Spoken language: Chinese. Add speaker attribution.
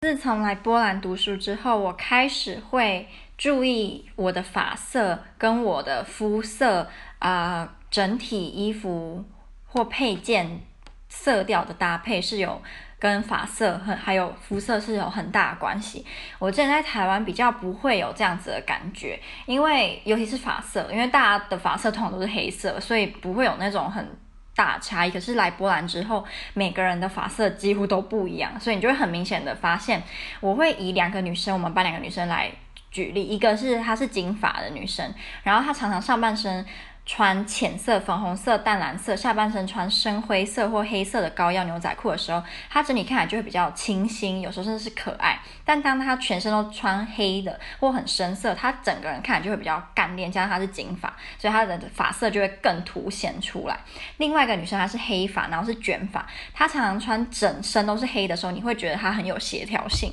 Speaker 1: 自从来波兰读书之后，我开始会注意我的发色跟我的肤色啊、整体衣服或配件色调的搭配是有跟发色和还有肤色是有很大的关系。我之前在台湾比较不会有这样子的感觉，因为尤其是发色，因为大家的发色通常都是黑色，所以不会有那种很。大差异，可是来波兰之后，每个人的发色几乎都不一样，所以你就会很明显的发现，我会以两个女生，我们班两个女生来举例，一个是她是金发的女生，然后她常常上半身。穿浅色、粉红色、淡蓝色，下半身穿深灰色或黑色的高腰牛仔裤的时候，她整体看起来就会比较清新，有时候甚至是可爱。但当她全身都穿黑的或很深色，她整个人看起来就会比较干练。加上她是金发，所以她的发色就会更凸显出来。另外一个女生她是黑发，然后是卷发，她常常穿整身都是黑的时候，你会觉得她很有协调性。